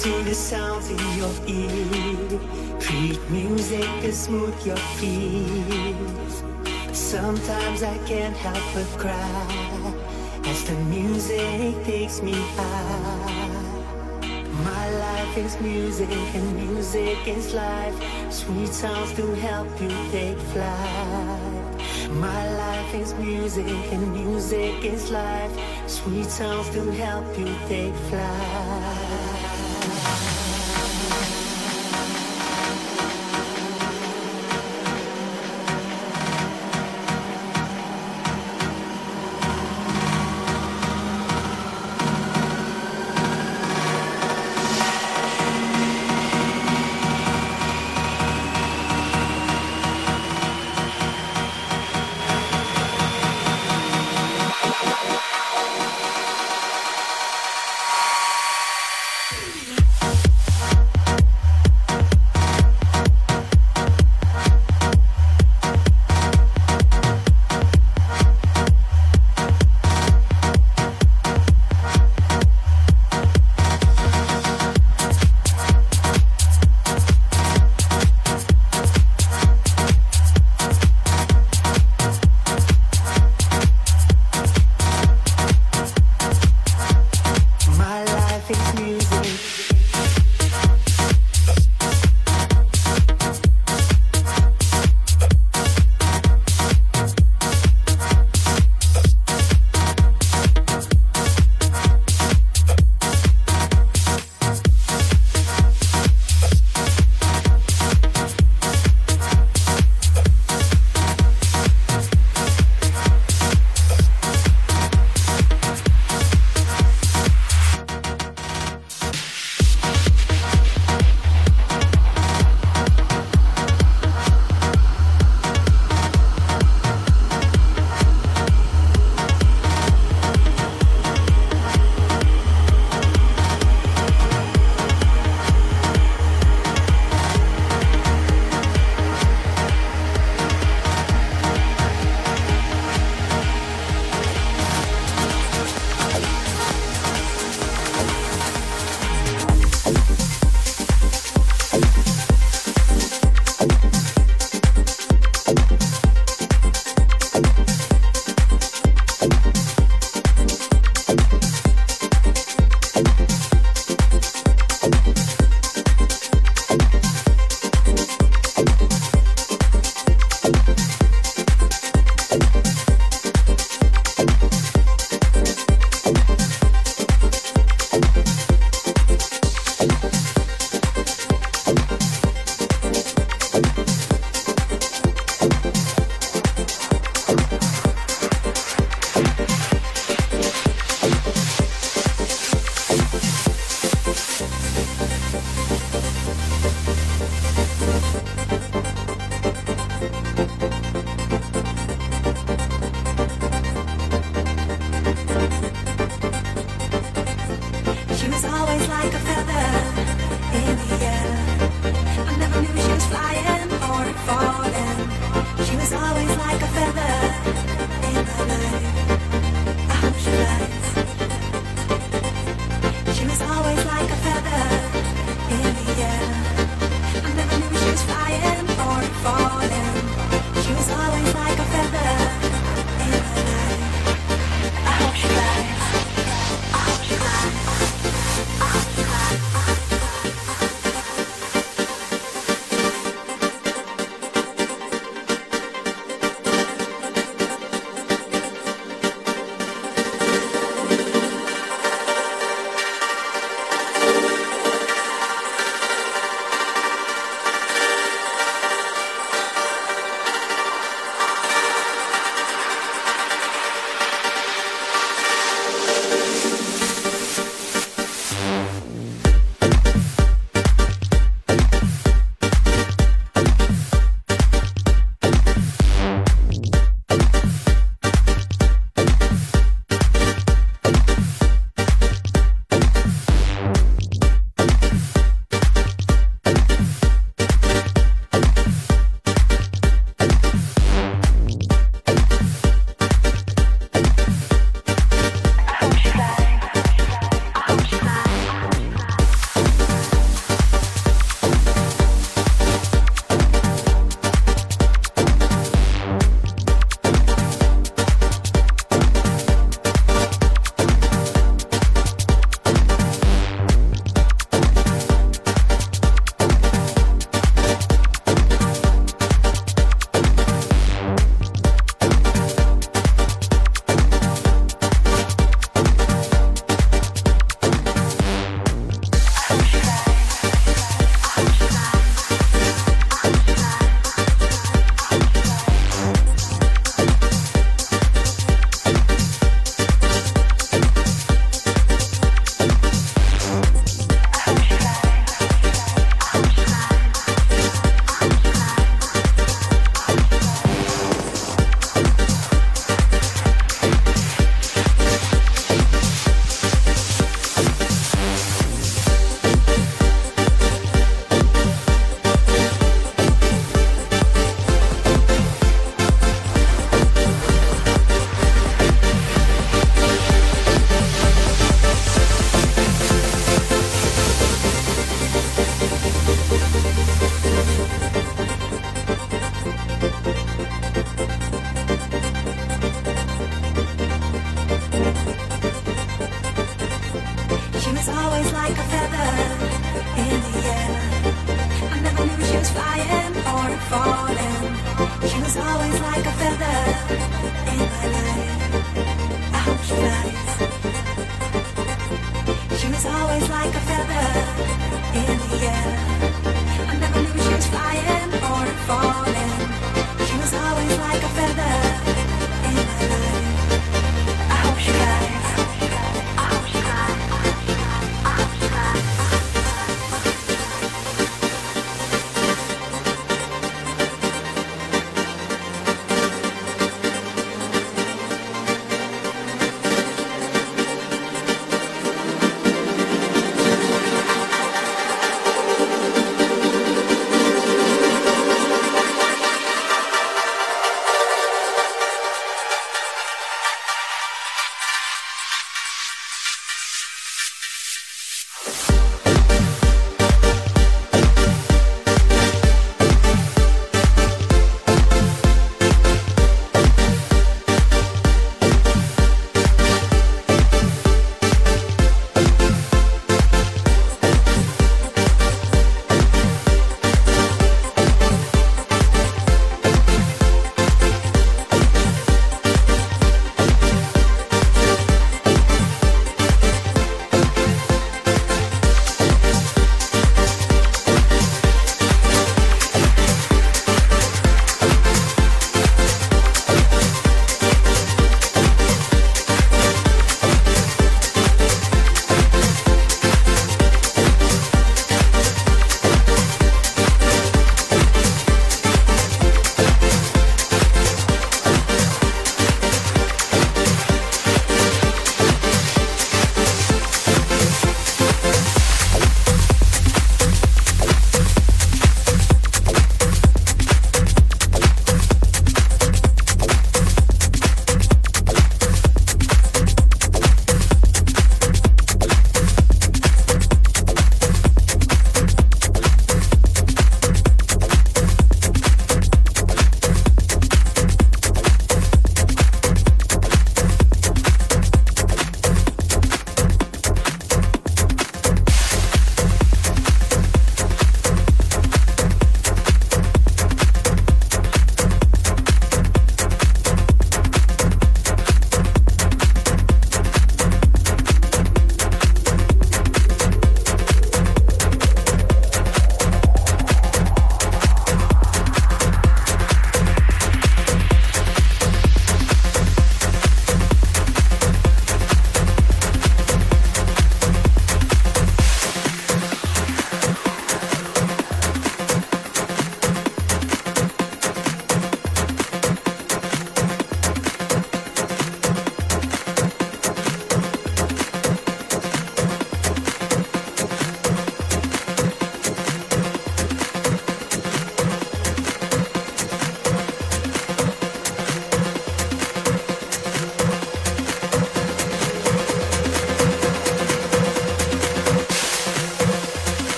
To the sounds in your ear. Treat music to smooth your fears. Sometimes I can't help but cry as the music takes me high. My life is music and music is life. Sweet sounds to help you take flight. My life is music and music is life. Sweet sounds to help you take flight.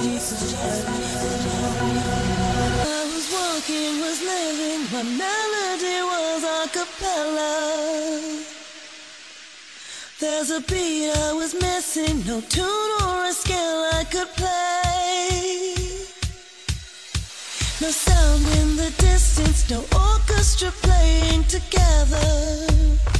I was walking, was living, my melody was a. There's a beat I was missing, no tune or a scale I could play. No sound in the distance, no orchestra playing together.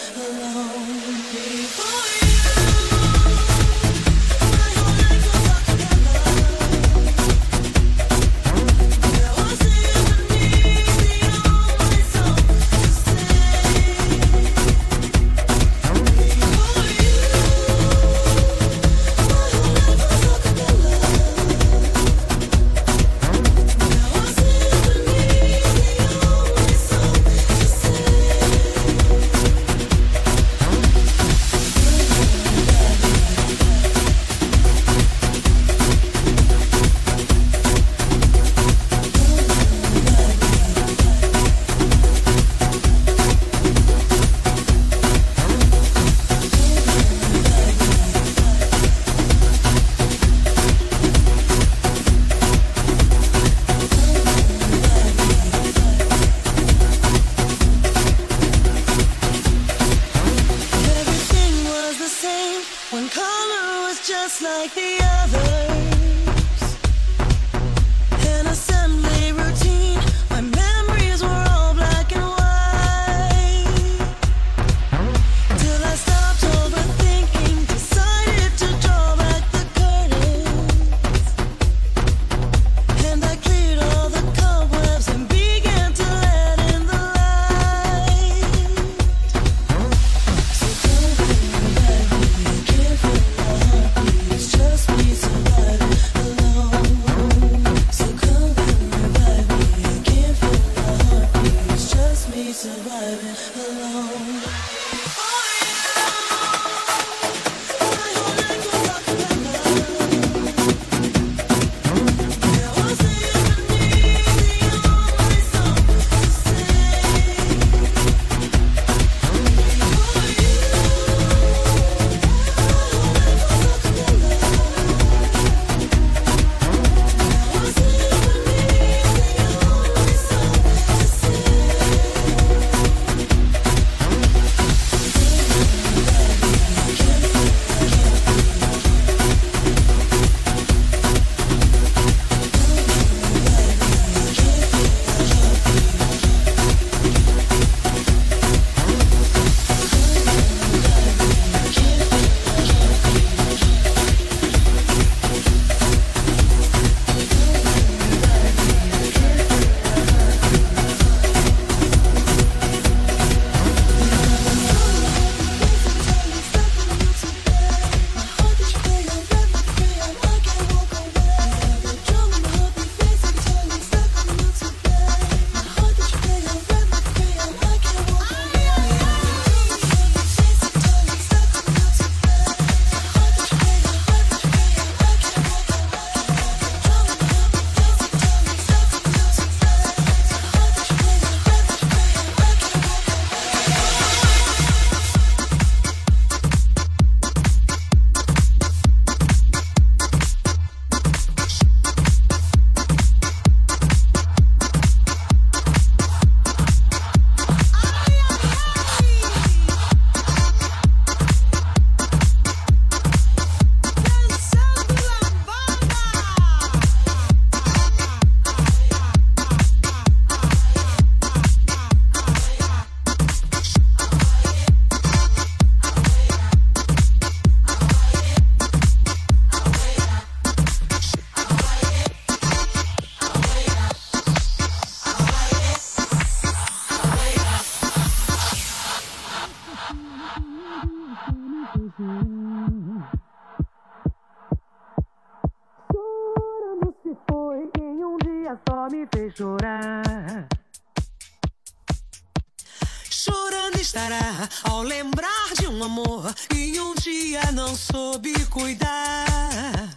cuidar.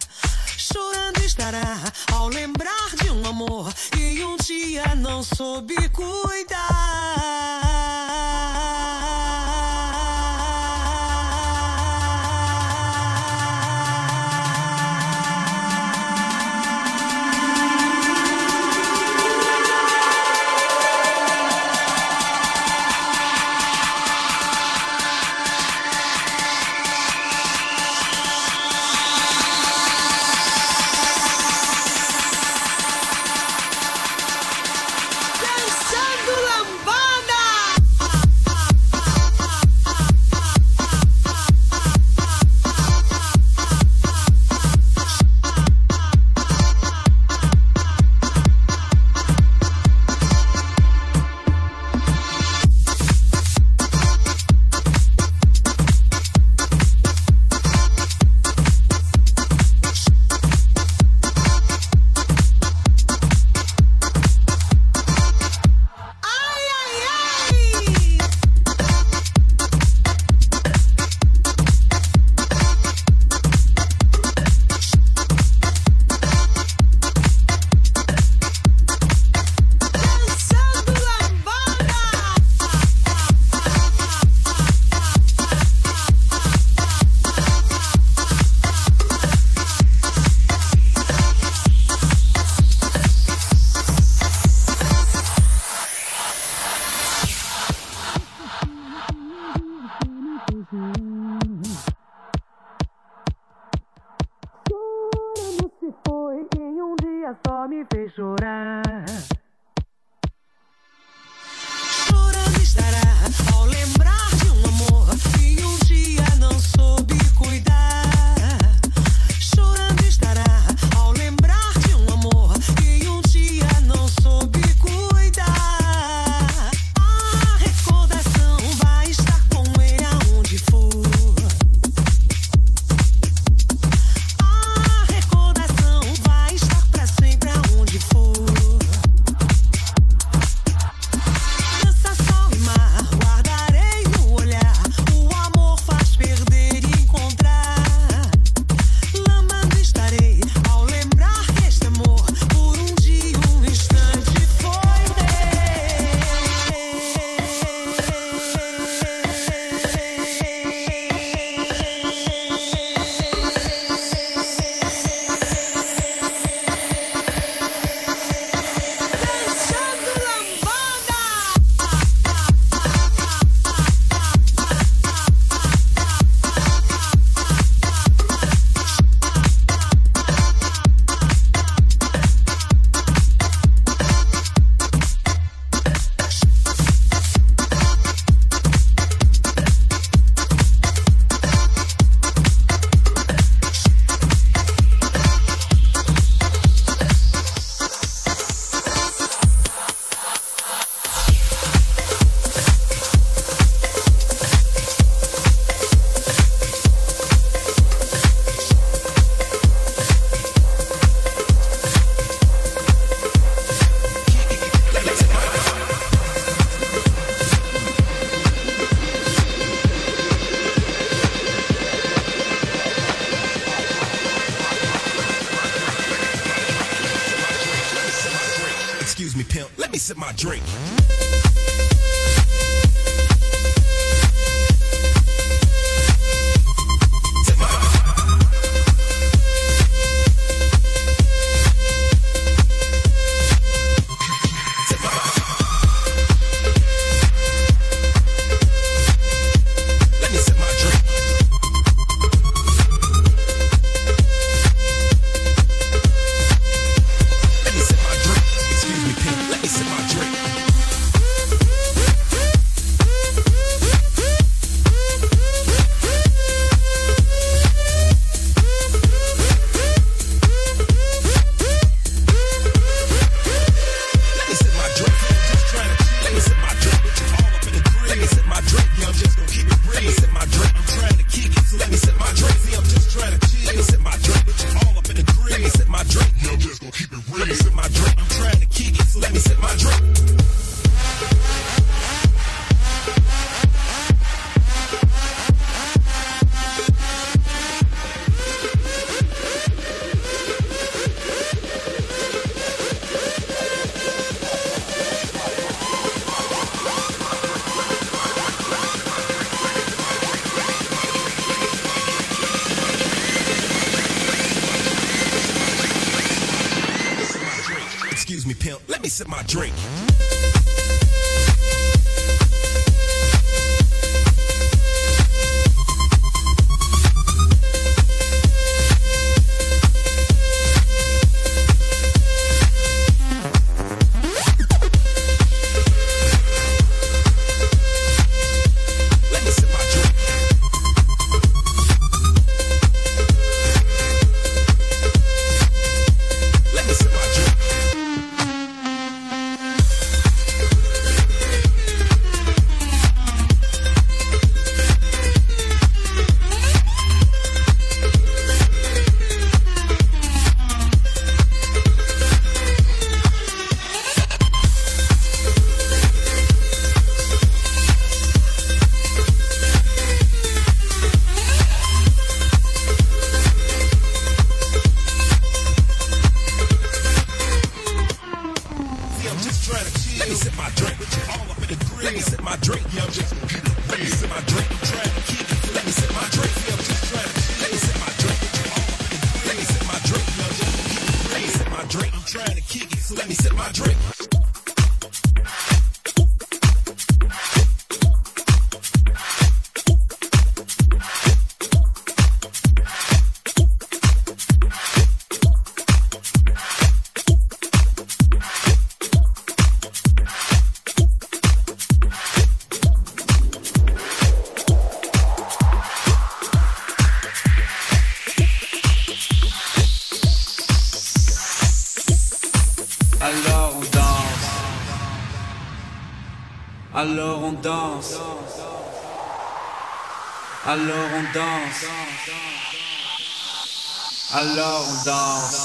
Chorando estará ao lembrar de um amor que um dia não soube cuidar. Pimp. Let me sip my drink. Danse. Alors on danse.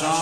Alors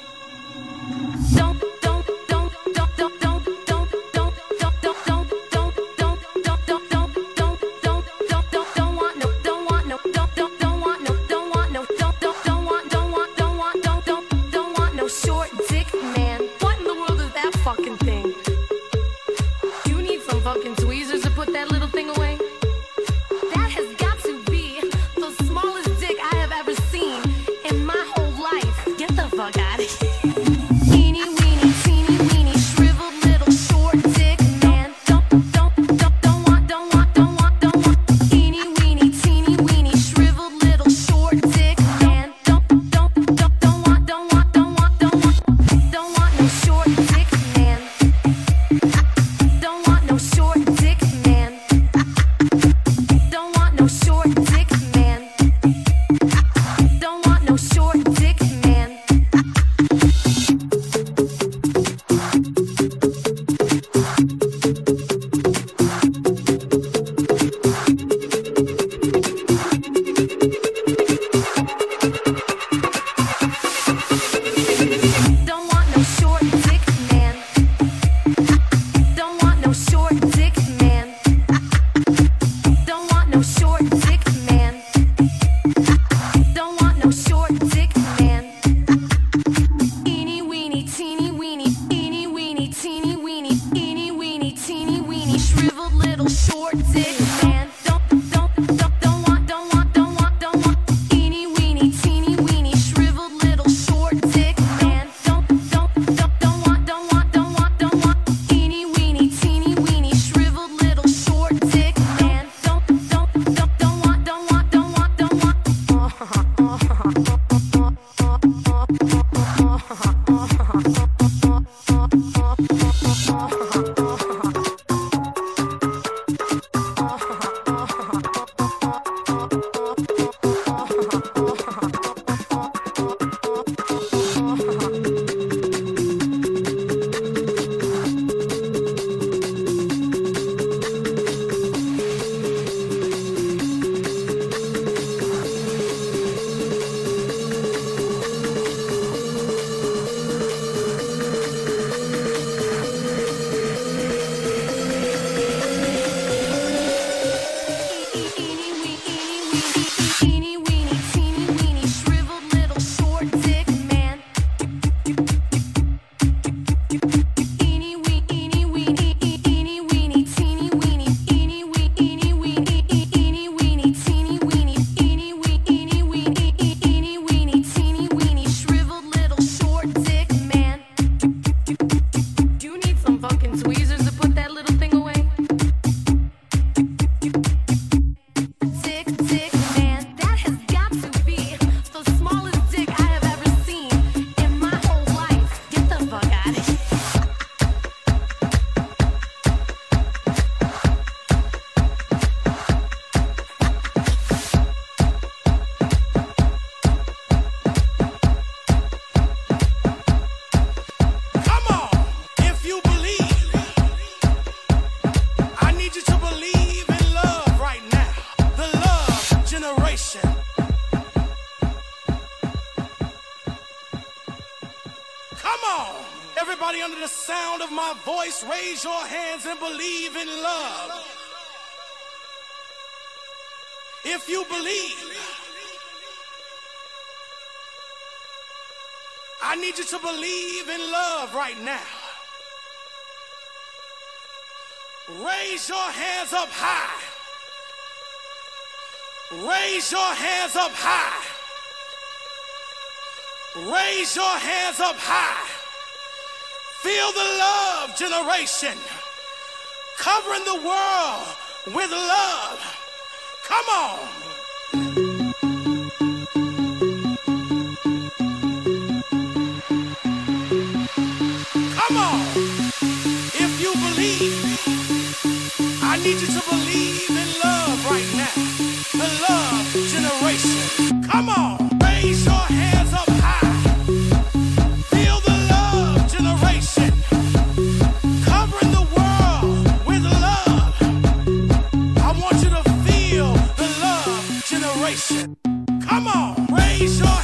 need you to believe in love right now. Raise your hands up high. Raise your hands up high. Raise your hands up high. Feel the love generation covering the world with love. Come on. need you to believe in love right now. The love generation. Come on, raise your hands up high. Feel the love generation. Covering the world with love. I want you to feel the love generation. Come on, raise your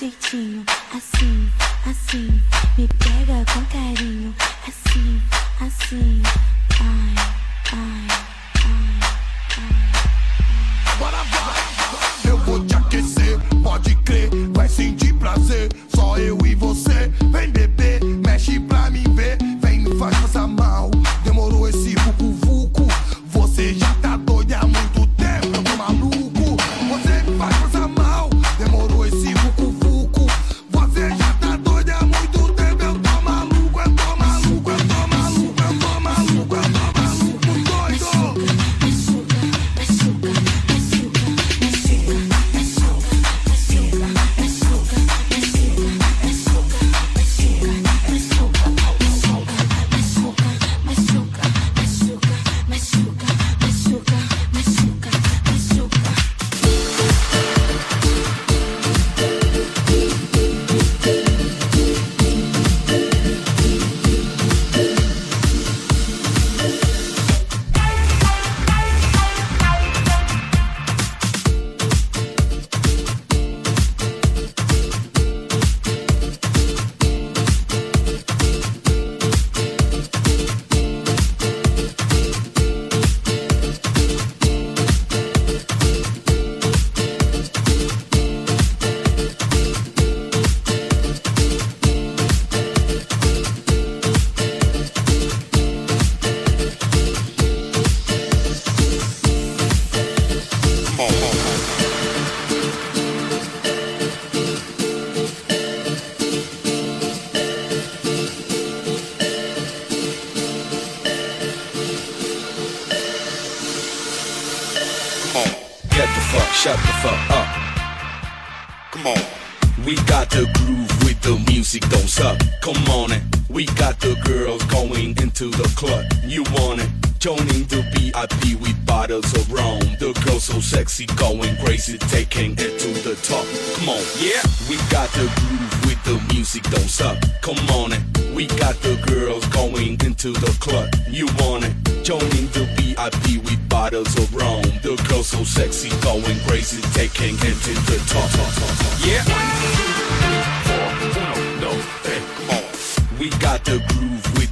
jeitinho. Crazy, taking it to the top. Yeah. We got the groove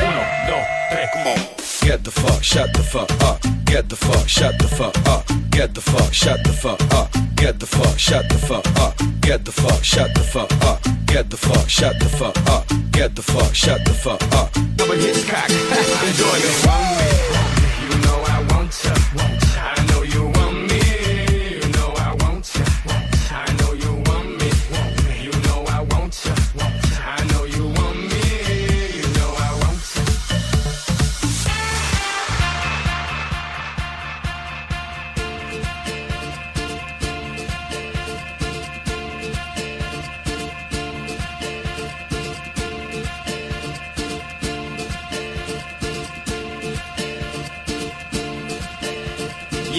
Uno, dos, tres, come on. Get the fuck, shut the fuck up. Get the fuck, shut the fuck up. Get the fuck, shut the fuck up. Get the fuck, shut the fuck up. Get the fuck, shut the fuck up. Get the fuck, shut the fuck up. Get the fuck, shut the fuck up. A Hitchcock. Enjoy me. You know I want ya.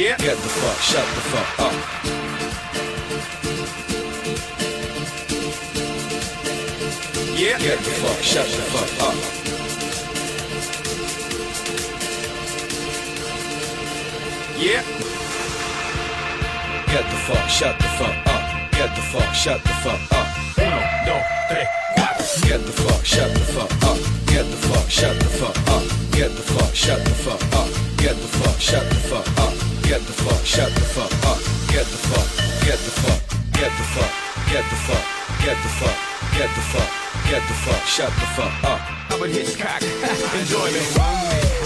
Yeah. Get the fuck, shut the fuck up. Yeah. Get the fuck, shut the fuck up. Yeah. Get the fuck, shut the fuck up. Get the fuck, shut the fuck up. Uno, dos, tres, cuatro. Get the fuck, shut the fuck up. Get the fuck, shut the fuck up. Get the fuck, shut the fuck up. Get the fuck, shut the fuck up. Get the fuck, shut the fuck up. Get the fuck, get the fuck, get the fuck, get the fuck, get the fuck, get the fuck, get the fuck, shut the fuck up. I'm a Hitchcock. Enjoy me.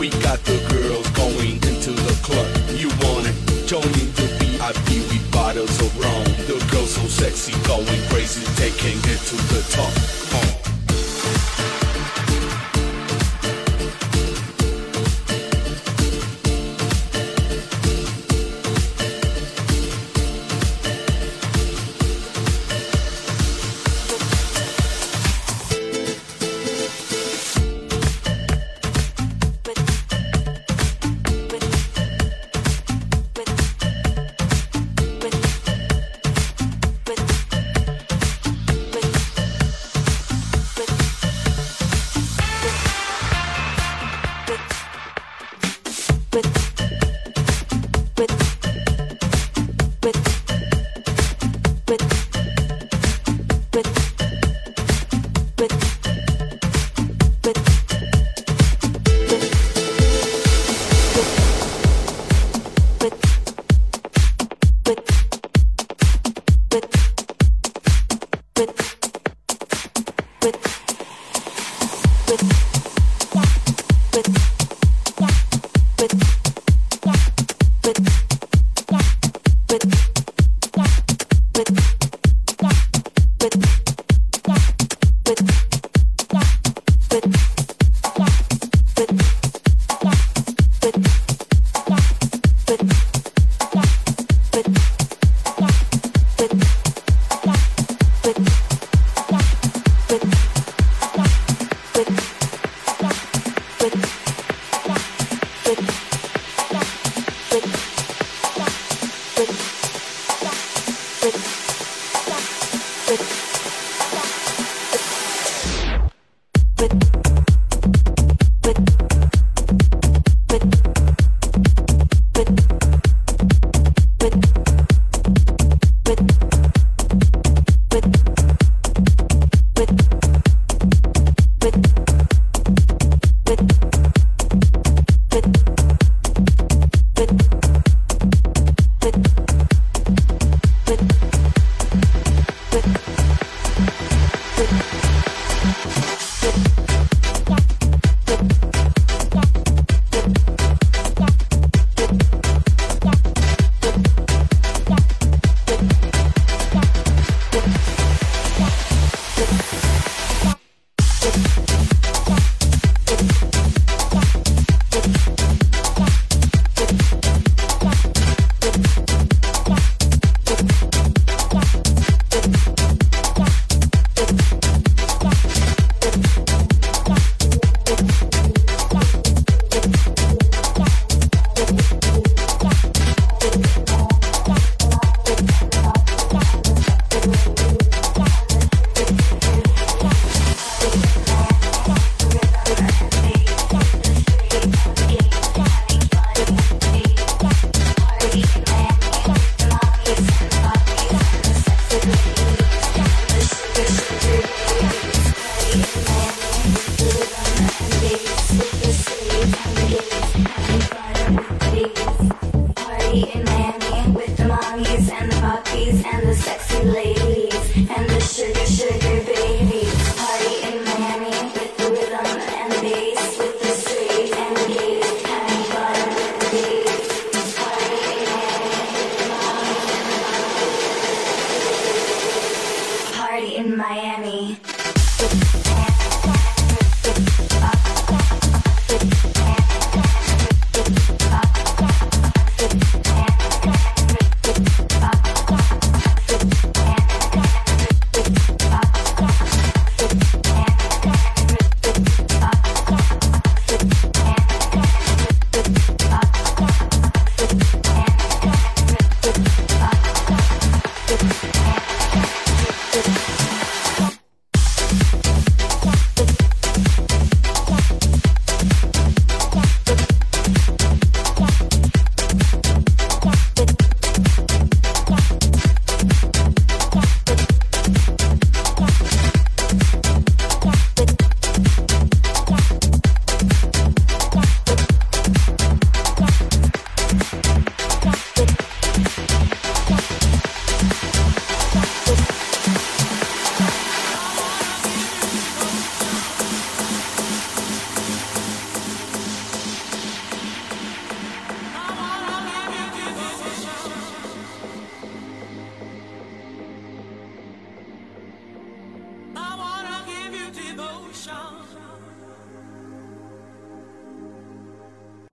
We got the girls going into the club. You want it? Joining the VIP with bottles of rum. The girls so sexy, going crazy, taking it to the top.